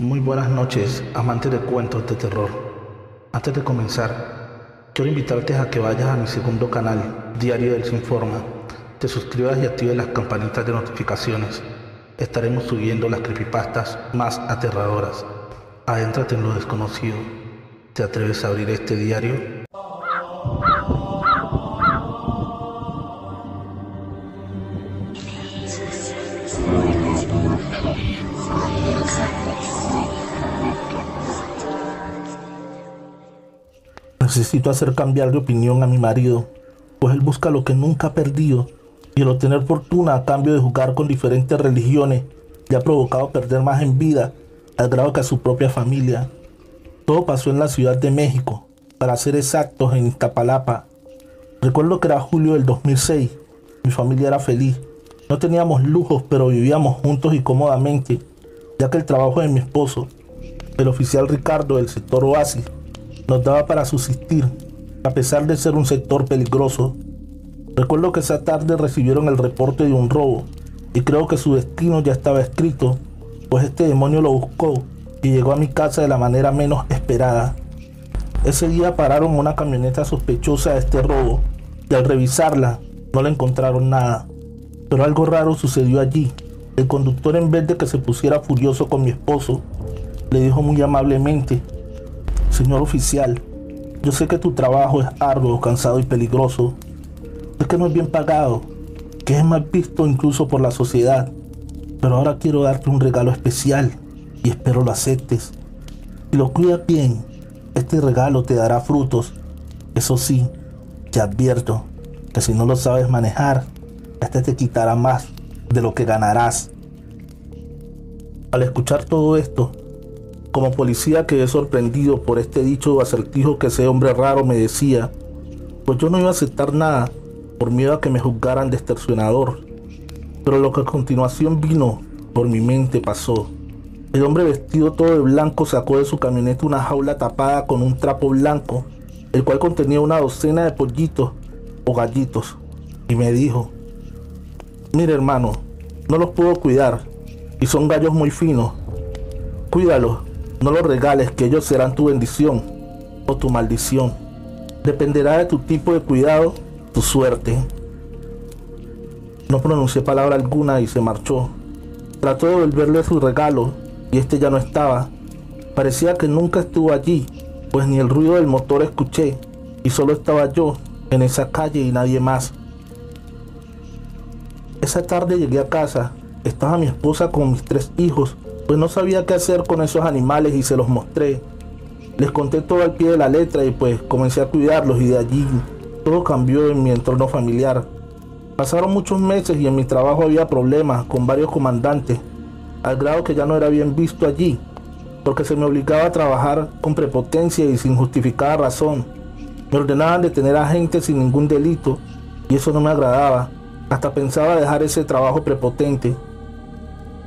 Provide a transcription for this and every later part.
Muy buenas noches, amantes de cuentos de terror. Antes de comenzar, quiero invitarte a que vayas a mi segundo canal, Diario del Sinforma. Te suscribas y actives las campanitas de notificaciones. Estaremos subiendo las creepypastas más aterradoras. Adéntrate en lo desconocido. ¿Te atreves a abrir este diario? Necesito hacer cambiar de opinión a mi marido, pues él busca lo que nunca ha perdido y el obtener fortuna a cambio de jugar con diferentes religiones le ha provocado perder más en vida al grado que a su propia familia. Todo pasó en la Ciudad de México, para ser exactos en Iztapalapa. Recuerdo que era julio del 2006, mi familia era feliz, no teníamos lujos pero vivíamos juntos y cómodamente, ya que el trabajo de mi esposo, el oficial Ricardo del sector Oasis, nos daba para subsistir, a pesar de ser un sector peligroso. Recuerdo que esa tarde recibieron el reporte de un robo y creo que su destino ya estaba escrito, pues este demonio lo buscó y llegó a mi casa de la manera menos esperada. Ese día pararon una camioneta sospechosa de este robo y al revisarla no le encontraron nada. Pero algo raro sucedió allí. El conductor en vez de que se pusiera furioso con mi esposo, le dijo muy amablemente, Señor oficial, yo sé que tu trabajo es arduo, cansado y peligroso. Es que no es bien pagado, que es mal visto incluso por la sociedad. Pero ahora quiero darte un regalo especial y espero lo aceptes. Si lo cuidas bien, este regalo te dará frutos. Eso sí, te advierto que si no lo sabes manejar, este te quitará más de lo que ganarás. Al escuchar todo esto, como policía quedé sorprendido por este dicho acertijo que ese hombre raro me decía, pues yo no iba a aceptar nada por miedo a que me juzgaran de extorsionador. Pero lo que a continuación vino por mi mente pasó. El hombre vestido todo de blanco sacó de su camioneta una jaula tapada con un trapo blanco, el cual contenía una docena de pollitos o gallitos, y me dijo, mire hermano, no los puedo cuidar, y son gallos muy finos. Cuídalos no los regales, que ellos serán tu bendición o tu maldición. Dependerá de tu tipo de cuidado, tu suerte. No pronuncié palabra alguna y se marchó. Trató de devolverle su regalo y este ya no estaba. Parecía que nunca estuvo allí, pues ni el ruido del motor escuché y solo estaba yo en esa calle y nadie más. Esa tarde llegué a casa, estaba mi esposa con mis tres hijos pues no sabía qué hacer con esos animales y se los mostré. Les conté todo al pie de la letra y pues comencé a cuidarlos y de allí todo cambió en mi entorno familiar. Pasaron muchos meses y en mi trabajo había problemas con varios comandantes, al grado que ya no era bien visto allí, porque se me obligaba a trabajar con prepotencia y sin justificada razón. Me ordenaban detener a gente sin ningún delito y eso no me agradaba. Hasta pensaba dejar ese trabajo prepotente.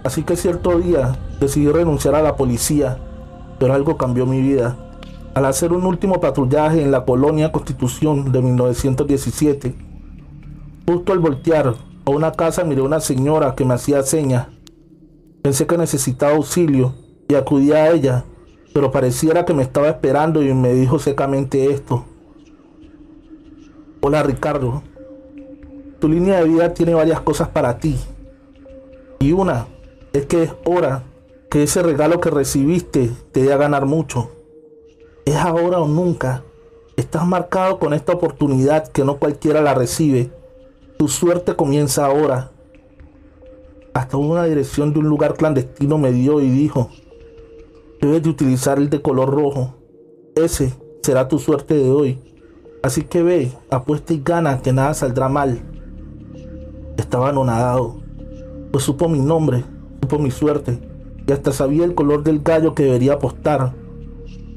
Así que cierto día decidí renunciar a la policía, pero algo cambió mi vida. Al hacer un último patrullaje en la colonia Constitución de 1917, justo al voltear a una casa miré a una señora que me hacía señas. Pensé que necesitaba auxilio y acudí a ella, pero pareciera que me estaba esperando y me dijo secamente esto. Hola Ricardo, tu línea de vida tiene varias cosas para ti. Y una es que es hora que ese regalo que recibiste te dé a ganar mucho. Es ahora o nunca. Estás marcado con esta oportunidad que no cualquiera la recibe. Tu suerte comienza ahora. Hasta una dirección de un lugar clandestino me dio y dijo, debes de utilizar el de color rojo. Ese será tu suerte de hoy. Así que ve, apuesta y gana que nada saldrá mal. Estaba anonadado, pues supo mi nombre supo mi suerte y hasta sabía el color del gallo que debería apostar.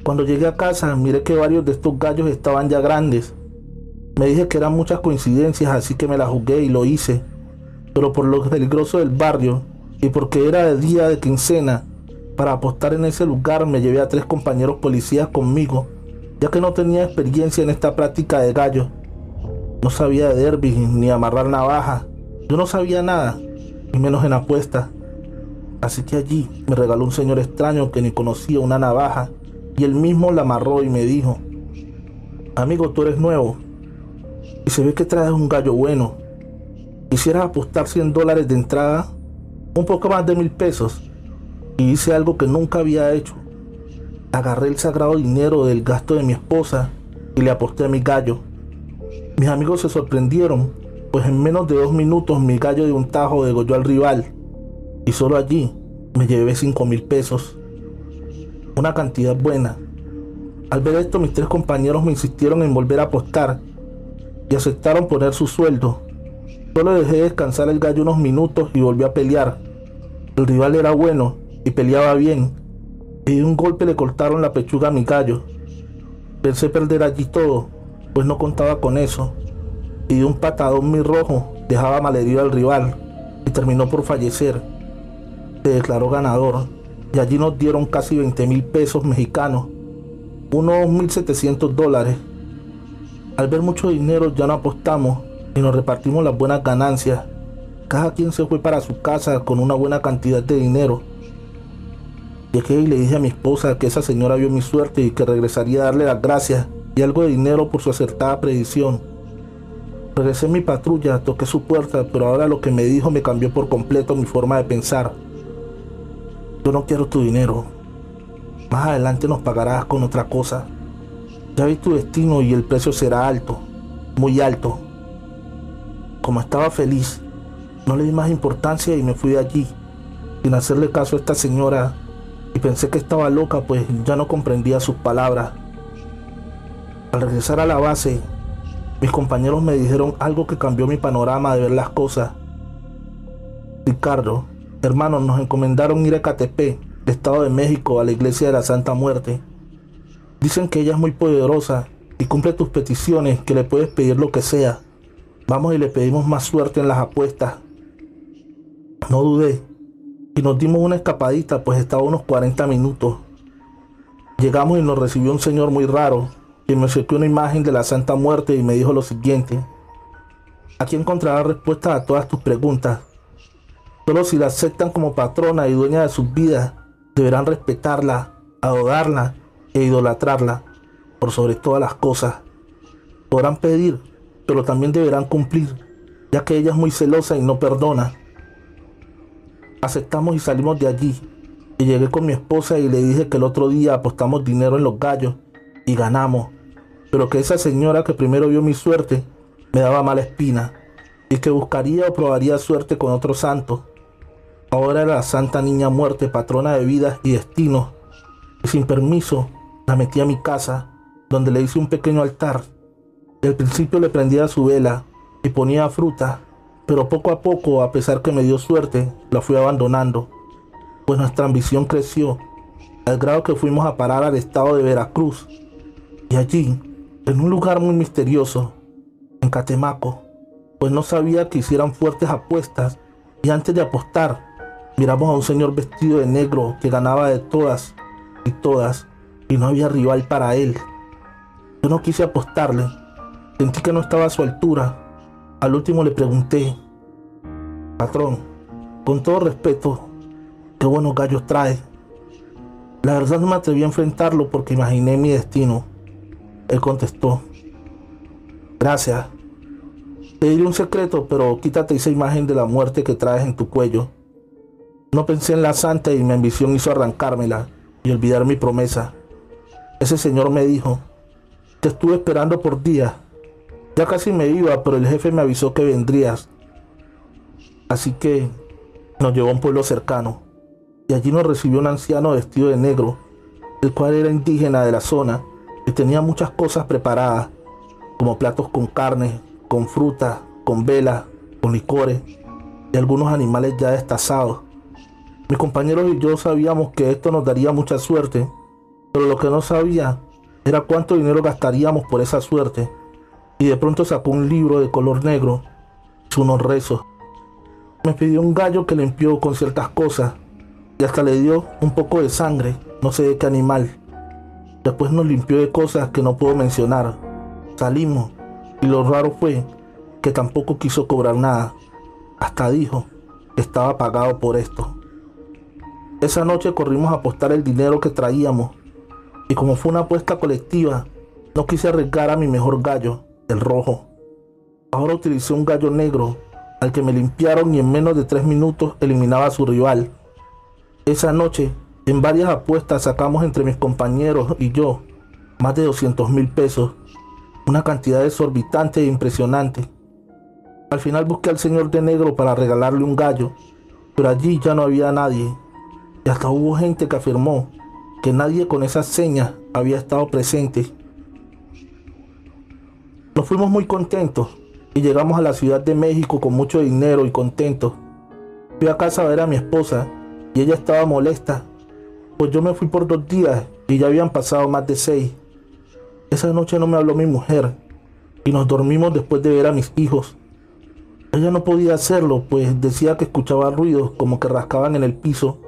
Cuando llegué a casa miré que varios de estos gallos estaban ya grandes. Me dije que eran muchas coincidencias, así que me la jugué y lo hice. Pero por lo peligroso del barrio y porque era de día de quincena, para apostar en ese lugar me llevé a tres compañeros policías conmigo, ya que no tenía experiencia en esta práctica de gallo. No sabía de derby ni amarrar navaja. Yo no sabía nada, y menos en apuestas. Así que allí me regaló un señor extraño que ni conocía una navaja y él mismo la amarró y me dijo, amigo, tú eres nuevo y se ve que traes un gallo bueno. Quisiera apostar 100 dólares de entrada, un poco más de mil pesos, y hice algo que nunca había hecho. Agarré el sagrado dinero del gasto de mi esposa y le aposté a mi gallo. Mis amigos se sorprendieron, pues en menos de dos minutos mi gallo de un tajo degolló al rival, y solo allí me llevé 5 mil pesos. Una cantidad buena. Al ver esto, mis tres compañeros me insistieron en volver a apostar y aceptaron poner su sueldo. Solo dejé descansar el gallo unos minutos y volví a pelear. El rival era bueno y peleaba bien, y de un golpe le cortaron la pechuga a mi gallo. Pensé perder allí todo, pues no contaba con eso, y de un patadón muy rojo dejaba malherido al rival y terminó por fallecer. Se declaró ganador y allí nos dieron casi 20 mil pesos mexicanos, unos 1.700 dólares. Al ver mucho dinero ya no apostamos y nos repartimos las buenas ganancias. Cada quien se fue para su casa con una buena cantidad de dinero. Llegué y le dije a mi esposa que esa señora vio mi suerte y que regresaría a darle las gracias y algo de dinero por su acertada predicción. Regresé mi patrulla, toqué su puerta, pero ahora lo que me dijo me cambió por completo mi forma de pensar. Yo no quiero tu dinero. Más adelante nos pagarás con otra cosa. Ya vi tu destino y el precio será alto, muy alto. Como estaba feliz, no le di más importancia y me fui de allí, sin hacerle caso a esta señora, y pensé que estaba loca, pues ya no comprendía sus palabras. Al regresar a la base, mis compañeros me dijeron algo que cambió mi panorama de ver las cosas. Ricardo, hermanos, nos encomendaron ir a Catepé, Estado de México, a la iglesia de la Santa Muerte. Dicen que ella es muy poderosa y cumple tus peticiones, que le puedes pedir lo que sea. Vamos y le pedimos más suerte en las apuestas. No dudé y nos dimos una escapadita, pues estaba unos 40 minutos. Llegamos y nos recibió un señor muy raro, que me acercó una imagen de la Santa Muerte y me dijo lo siguiente. Aquí encontrarás respuestas a todas tus preguntas. Solo si la aceptan como patrona y dueña de sus vidas, deberán respetarla, adorarla e idolatrarla por sobre todas las cosas. Podrán pedir, pero también deberán cumplir, ya que ella es muy celosa y no perdona. Aceptamos y salimos de allí. Y llegué con mi esposa y le dije que el otro día apostamos dinero en los gallos y ganamos, pero que esa señora que primero vio mi suerte me daba mala espina y que buscaría o probaría suerte con otro santo. Ahora la Santa Niña Muerte, patrona de vidas y destinos, y sin permiso la metí a mi casa, donde le hice un pequeño altar. Al principio le prendía su vela y ponía fruta, pero poco a poco, a pesar que me dio suerte, la fui abandonando, pues nuestra ambición creció, al grado que fuimos a parar al estado de Veracruz. Y allí, en un lugar muy misterioso, en Catemaco, pues no sabía que hicieran fuertes apuestas y antes de apostar, miramos a un señor vestido de negro que ganaba de todas y todas y no había rival para él. Yo no quise apostarle, sentí que no estaba a su altura. Al último le pregunté, patrón, con todo respeto, qué buenos gallos trae. La verdad no me atreví a enfrentarlo porque imaginé mi destino. Él contestó, gracias. Te diré un secreto, pero quítate esa imagen de la muerte que traes en tu cuello. No pensé en la santa y mi ambición hizo arrancármela y olvidar mi promesa. Ese señor me dijo, te estuve esperando por días. Ya casi me iba, pero el jefe me avisó que vendrías. Así que nos llevó a un pueblo cercano y allí nos recibió un anciano vestido de negro, el cual era indígena de la zona y tenía muchas cosas preparadas, como platos con carne, con fruta, con velas, con licores y algunos animales ya destazados. Mis compañeros y yo sabíamos que esto nos daría mucha suerte, pero lo que no sabía era cuánto dinero gastaríamos por esa suerte. Y de pronto sacó un libro de color negro, unos rezos. Me pidió un gallo que limpió con ciertas cosas y hasta le dio un poco de sangre, no sé de qué animal. Después nos limpió de cosas que no puedo mencionar. Salimos y lo raro fue que tampoco quiso cobrar nada. Hasta dijo que estaba pagado por esto. Esa noche corrimos a apostar el dinero que traíamos y como fue una apuesta colectiva, no quise arriesgar a mi mejor gallo, el rojo. Ahora utilicé un gallo negro al que me limpiaron y en menos de tres minutos eliminaba a su rival. Esa noche, en varias apuestas sacamos entre mis compañeros y yo más de 200 mil pesos, una cantidad exorbitante e impresionante. Al final busqué al señor de negro para regalarle un gallo, pero allí ya no había nadie. Y hasta hubo gente que afirmó que nadie con esas señas había estado presente. Nos fuimos muy contentos y llegamos a la Ciudad de México con mucho dinero y contentos. Fui a casa a ver a mi esposa y ella estaba molesta, pues yo me fui por dos días y ya habían pasado más de seis. Esa noche no me habló mi mujer y nos dormimos después de ver a mis hijos. Ella no podía hacerlo, pues decía que escuchaba ruidos como que rascaban en el piso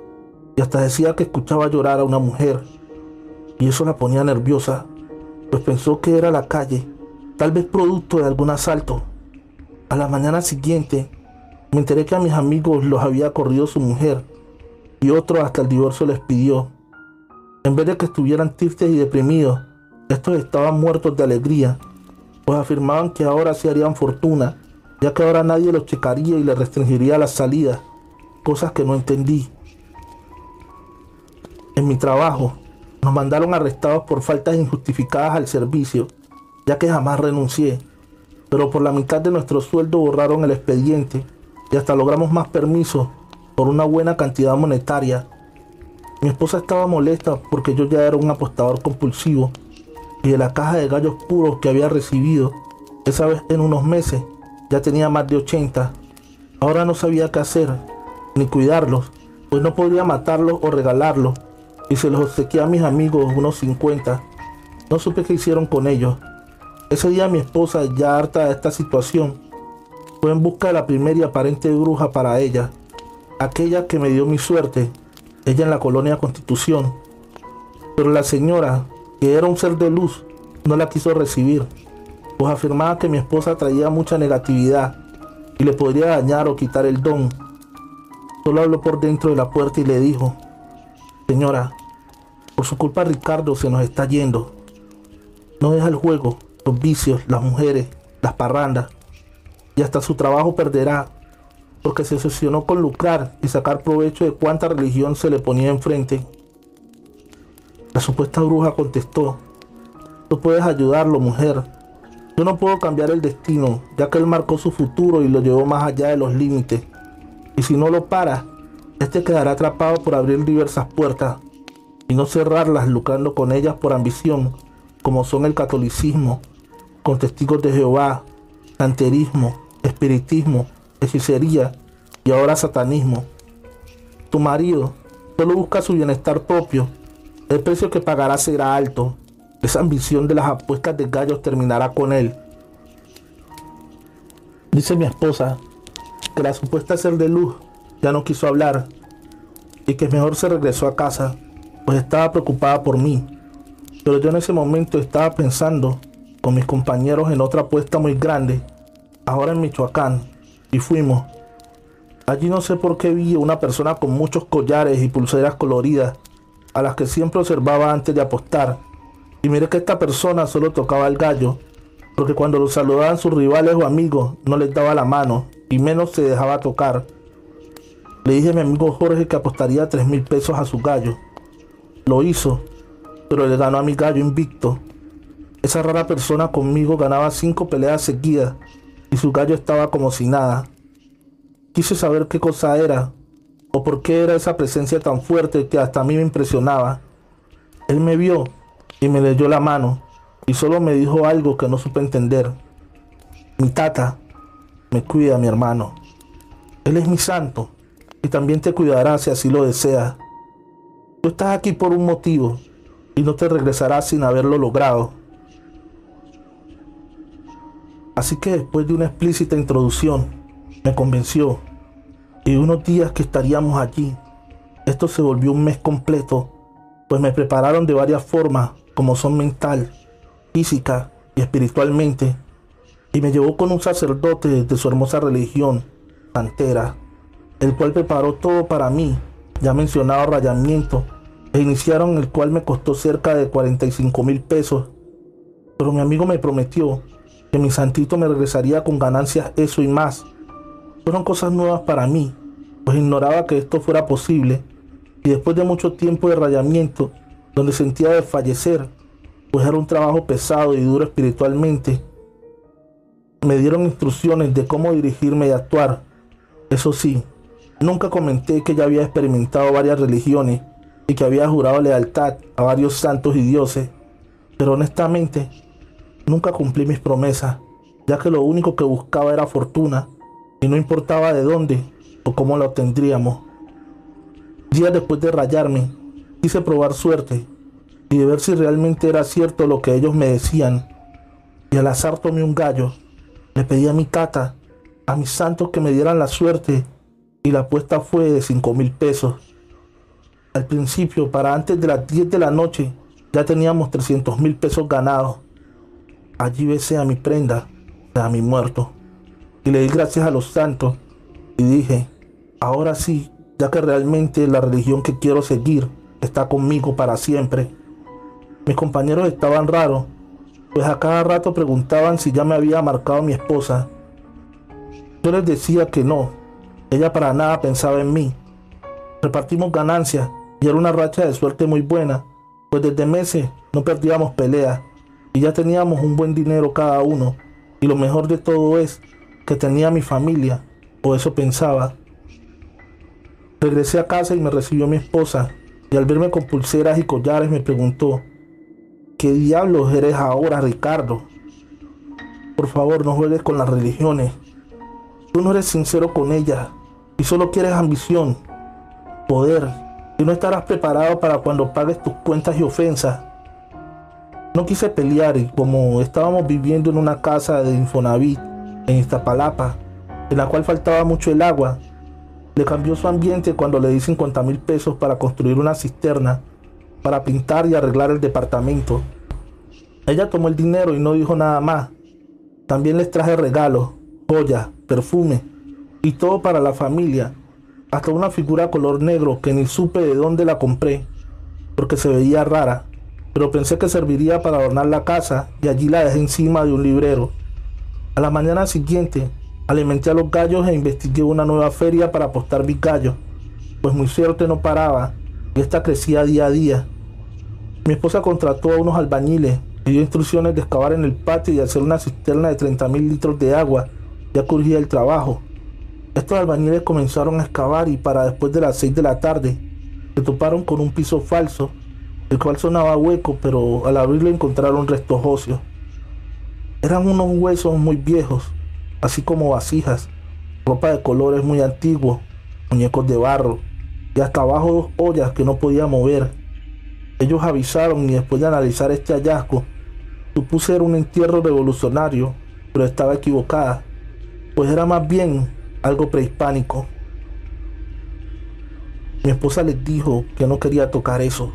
y hasta decía que escuchaba llorar a una mujer. Y eso la ponía nerviosa, pues pensó que era la calle, tal vez producto de algún asalto. A la mañana siguiente, me enteré que a mis amigos los había corrido su mujer y otro hasta el divorcio les pidió. En vez de que estuvieran tristes y deprimidos, estos estaban muertos de alegría, pues afirmaban que ahora se harían fortuna, ya que ahora nadie los checaría y les restringiría las salidas, cosas que no entendí. En mi trabajo, nos mandaron arrestados por faltas injustificadas al servicio, ya que jamás renuncié, pero por la mitad de nuestro sueldo borraron el expediente y hasta logramos más permisos por una buena cantidad monetaria. Mi esposa estaba molesta porque yo ya era un apostador compulsivo y de la caja de gallos puros que había recibido, esa vez en unos meses, ya tenía más de 80. Ahora no sabía qué hacer, ni cuidarlos, pues no podía matarlos o regalarlos y se los obsequié a mis amigos unos 50. No supe qué hicieron con ellos. Ese día mi esposa, ya harta de esta situación, fue en busca de la primera y aparente bruja para ella, aquella que me dio mi suerte, ella en la colonia Constitución. Pero la señora, que era un ser de luz, no la quiso recibir, pues afirmaba que mi esposa traía mucha negatividad y le podría dañar o quitar el don. Solo habló por dentro de la puerta y le dijo, Señora, por su culpa Ricardo se nos está yendo. No deja el juego, los vicios, las mujeres, las parrandas. Y hasta su trabajo perderá porque se obsesionó con lucrar y sacar provecho de cuánta religión se le ponía enfrente. La supuesta bruja contestó, tú puedes ayudarlo, mujer. Yo no puedo cambiar el destino, ya que él marcó su futuro y lo llevó más allá de los límites. Y si no lo para, este quedará atrapado por abrir diversas puertas y no cerrarlas lucrando con ellas por ambición, como son el catolicismo, con testigos de Jehová, santerismo, espiritismo, hechicería y ahora satanismo. Tu marido solo busca su bienestar propio. El precio que pagará será alto. Esa ambición de las apuestas de gallos terminará con él. Dice mi esposa que la supuesta ser de luz ya no quiso hablar y que mejor se regresó a casa, pues estaba preocupada por mí. Pero yo en ese momento estaba pensando con mis compañeros en otra apuesta muy grande, ahora en Michoacán, y fuimos. Allí no sé por qué vi una persona con muchos collares y pulseras coloridas, a las que siempre observaba antes de apostar. Y miré que esta persona solo tocaba el gallo, porque cuando lo saludaban sus rivales o amigos no les daba la mano, y menos se dejaba tocar. Le dije a mi amigo Jorge que apostaría 3 mil pesos a su gallo. Lo hizo, pero le ganó a mi gallo invicto. Esa rara persona conmigo ganaba cinco peleas seguidas y su gallo estaba como si nada. Quise saber qué cosa era o por qué era esa presencia tan fuerte que hasta a mí me impresionaba. Él me vio y me leyó la mano y solo me dijo algo que no supe entender. Mi tata me cuida, mi hermano. Él es mi santo y también te cuidará si así lo deseas. Tú estás aquí por un motivo y no te regresarás sin haberlo logrado. Así que después de una explícita introducción, me convenció y unos días que estaríamos allí, esto se volvió un mes completo, pues me prepararon de varias formas, como son mental, física y espiritualmente, y me llevó con un sacerdote de su hermosa religión, santera el cual preparó todo para mí ya mencionado rayamiento, e iniciaron el cual me costó cerca de 45 mil pesos. Pero mi amigo me prometió que mi santito me regresaría con ganancias eso y más. Fueron cosas nuevas para mí, pues ignoraba que esto fuera posible, y después de mucho tiempo de rayamiento, donde sentía desfallecer, pues era un trabajo pesado y duro espiritualmente, me dieron instrucciones de cómo dirigirme y actuar. Eso sí, nunca comenté que ya había experimentado varias religiones y que había jurado lealtad a varios santos y dioses, pero honestamente nunca cumplí mis promesas, ya que lo único que buscaba era fortuna y no importaba de dónde o cómo la obtendríamos. Días después de rayarme, quise probar suerte y de ver si realmente era cierto lo que ellos me decían, y al azar tomé un gallo le pedí a mi tata, a mis santos que me dieran la suerte y la apuesta fue de 5 mil pesos. Al principio, para antes de las 10 de la noche, ya teníamos 300 mil pesos ganados. Allí besé a mi prenda, a mi muerto, y le di gracias a los santos y dije, ahora sí, ya que realmente la religión que quiero seguir está conmigo para siempre. Mis compañeros estaban raros pues a cada rato preguntaban si ya me había marcado mi esposa. Yo les decía que no, ella para nada pensaba en mí. Repartimos ganancias y era una racha de suerte muy buena, pues desde meses no perdíamos peleas y ya teníamos un buen dinero cada uno. Y lo mejor de todo es que tenía mi familia, o eso pensaba. Regresé a casa y me recibió mi esposa, y al verme con pulseras y collares me preguntó, ¿Qué diablos eres ahora, Ricardo? Por favor, no juegues con las religiones. Tú no eres sincero con ellas y solo quieres ambición, poder, y no estarás preparado para cuando pagues tus cuentas y ofensas. No quise pelear y como estábamos viviendo en una casa de Infonavit en Iztapalapa, en la cual faltaba mucho el agua, le cambió su ambiente cuando le di 50 mil pesos para construir una cisterna para pintar y arreglar el departamento. Ella tomó el dinero y no dijo nada más. También les traje regalos, joyas, perfume y todo para la familia, hasta una figura color negro que ni supe de dónde la compré, porque se veía rara, pero pensé que serviría para adornar la casa y allí la dejé encima de un librero. A la mañana siguiente, alimenté a los gallos e investigué una nueva feria para apostar mis gallos, pues mi suerte no paraba y esta crecía día a día. Mi esposa contrató a unos albañiles y dio instrucciones de excavar en el patio y hacer una cisterna de 30 mil litros de agua. Ya curgía el trabajo. Estos albañiles comenzaron a excavar y para después de las 6 de la tarde se toparon con un piso falso, el cual sonaba hueco, pero al abrirlo encontraron restos óseos. Eran unos huesos muy viejos, así como vasijas, ropa de colores muy antiguos, muñecos de barro y hasta abajo dos ollas que no podía mover. Ellos avisaron y después de analizar este hallazgo, supuse era un entierro revolucionario, pero estaba equivocada, pues era más bien algo prehispánico. Mi esposa les dijo que no quería tocar eso,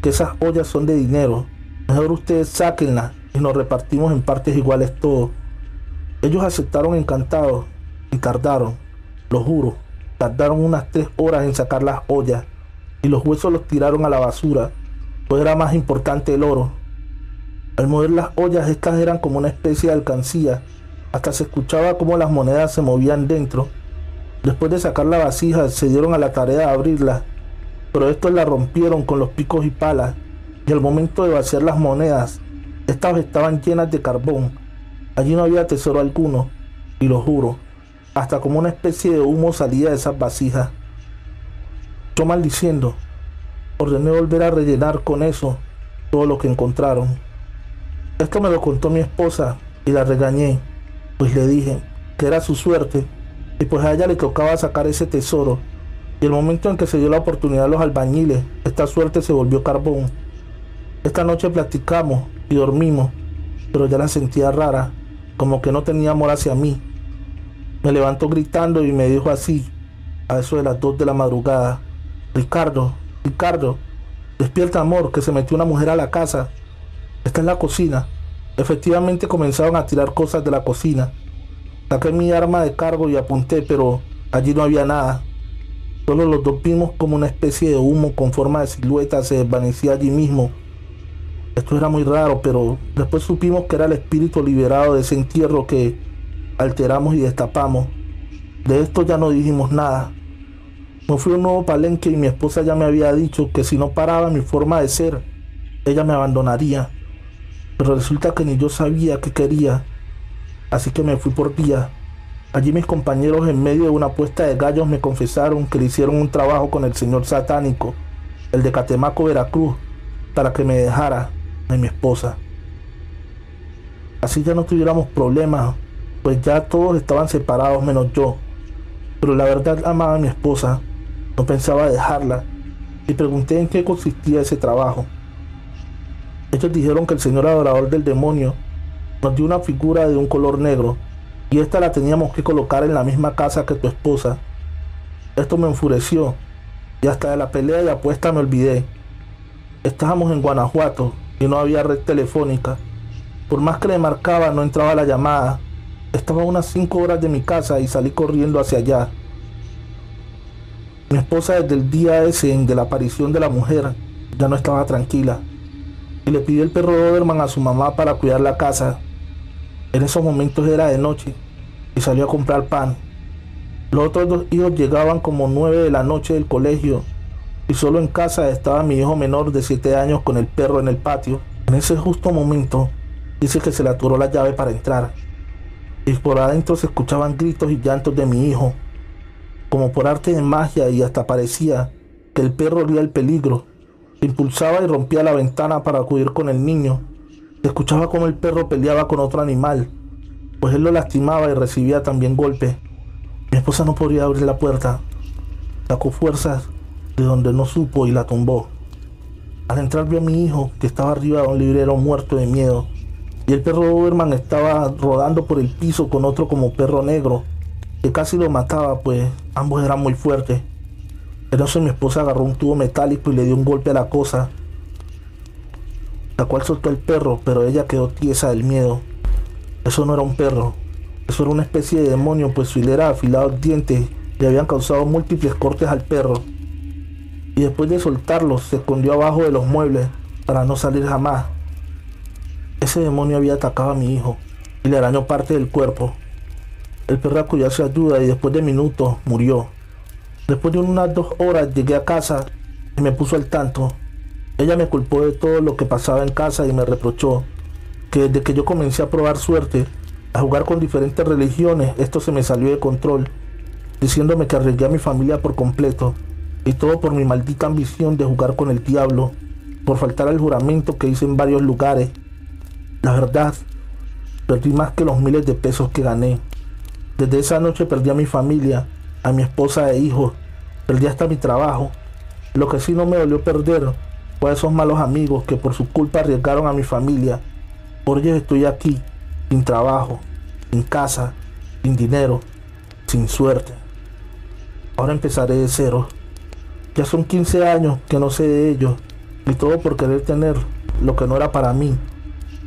que esas ollas son de dinero, mejor ustedes sáquenlas y nos repartimos en partes iguales todos. Ellos aceptaron encantados y tardaron, lo juro, tardaron unas tres horas en sacar las ollas y los huesos los tiraron a la basura, pues era más importante el oro. Al mover las ollas estas eran como una especie de alcancía, hasta se escuchaba como las monedas se movían dentro. Después de sacar la vasija se dieron a la tarea de abrirla, pero estos la rompieron con los picos y palas, y al momento de vaciar las monedas, estas estaban llenas de carbón. Allí no había tesoro alguno, y lo juro, hasta como una especie de humo salía de esas vasijas. Yo maldiciendo, ordené volver a rellenar con eso todo lo que encontraron. Esto me lo contó mi esposa y la regañé, pues le dije que era su suerte y pues a ella le tocaba sacar ese tesoro. Y el momento en que se dio la oportunidad a los albañiles, esta suerte se volvió carbón. Esta noche platicamos y dormimos, pero ya la sentía rara, como que no tenía amor hacia mí. Me levantó gritando y me dijo así, a eso de las dos de la madrugada, Ricardo, Ricardo, despierta amor, que se metió una mujer a la casa. Está en la cocina. Efectivamente comenzaron a tirar cosas de la cocina. Saqué mi arma de cargo y apunté, pero allí no había nada. Solo los dos vimos como una especie de humo con forma de silueta se desvanecía allí mismo. Esto era muy raro, pero después supimos que era el espíritu liberado de ese entierro que alteramos y destapamos. De esto ya no dijimos nada. Me fui a un nuevo palenque y mi esposa ya me había dicho que si no paraba mi forma de ser, ella me abandonaría. Pero resulta que ni yo sabía qué quería. Así que me fui por día. Allí mis compañeros en medio de una puesta de gallos me confesaron que le hicieron un trabajo con el señor satánico, el de Catemaco, Veracruz, para que me dejara de mi esposa. Así ya no tuviéramos problemas, pues ya todos estaban separados menos yo. Pero la verdad amaba a mi esposa, no pensaba dejarla, y pregunté en qué consistía ese trabajo. Ellos dijeron que el señor adorador del demonio nos dio una figura de un color negro y esta la teníamos que colocar en la misma casa que tu esposa. Esto me enfureció y hasta de la pelea y apuesta me olvidé. Estábamos en Guanajuato y no había red telefónica. Por más que le marcaba no entraba la llamada. Estaba a unas 5 horas de mi casa y salí corriendo hacia allá. Mi esposa desde el día ese de la aparición de la mujer ya no estaba tranquila y le pidió el perro Doberman a su mamá para cuidar la casa en esos momentos era de noche y salió a comprar pan. Los otros dos hijos llegaban como nueve de la noche del colegio y solo en casa estaba mi hijo menor de siete años con el perro en el patio. En ese justo momento dice que se le aturó la llave para entrar y por adentro se escuchaban gritos y llantos de mi hijo, como por arte de magia y hasta parecía que el perro olía el peligro. Impulsaba y rompía la ventana para acudir con el niño escuchaba como el perro peleaba con otro animal, pues él lo lastimaba y recibía también golpes. Mi esposa no podía abrir la puerta. Sacó fuerzas de donde no supo y la tumbó. Al entrar vio a mi hijo que estaba arriba de un librero muerto de miedo. Y el perro Doberman estaba rodando por el piso con otro como perro negro, que casi lo mataba, pues ambos eran muy fuertes. Entonces mi esposa agarró un tubo metálico y le dio un golpe a la cosa, la cual soltó el perro, pero ella quedó tiesa del miedo. Eso no era un perro, eso era una especie de demonio, pues su hilera de afilados dientes le habían causado múltiples cortes al perro. Y después de soltarlo, se escondió abajo de los muebles para no salir jamás. Ese demonio había atacado a mi hijo y le arañó parte del cuerpo. El perro acudió a su ayuda y después de minutos murió. Después de unas dos horas llegué a casa y me puso al tanto ella me culpó de todo lo que pasaba en casa y me reprochó que desde que yo comencé a probar suerte, a jugar con diferentes religiones, esto se me salió de control, diciéndome que arriesgué a mi familia por completo, y todo por mi maldita ambición de jugar con el diablo, por faltar al juramento que hice en varios lugares. La verdad, perdí más que los miles de pesos que gané. Desde esa noche perdí a mi familia, a mi esposa e hijos, perdí hasta mi trabajo. Lo que sí no me dolió perder fue esos malos amigos que por su culpa arriesgaron a mi familia. Por ellos estoy aquí, sin trabajo, sin casa, sin dinero, sin suerte. Ahora empezaré de cero. Ya son 15 años que no sé de ellos, y todo por querer tener lo que no era para mí.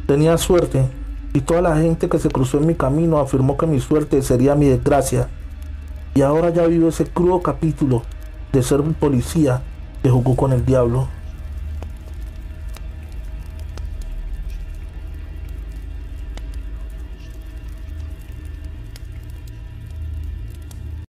Tenía suerte, y toda la gente que se cruzó en mi camino afirmó que mi suerte sería mi desgracia. Y ahora ya vivo ese crudo capítulo de ser un policía que jugó con el diablo.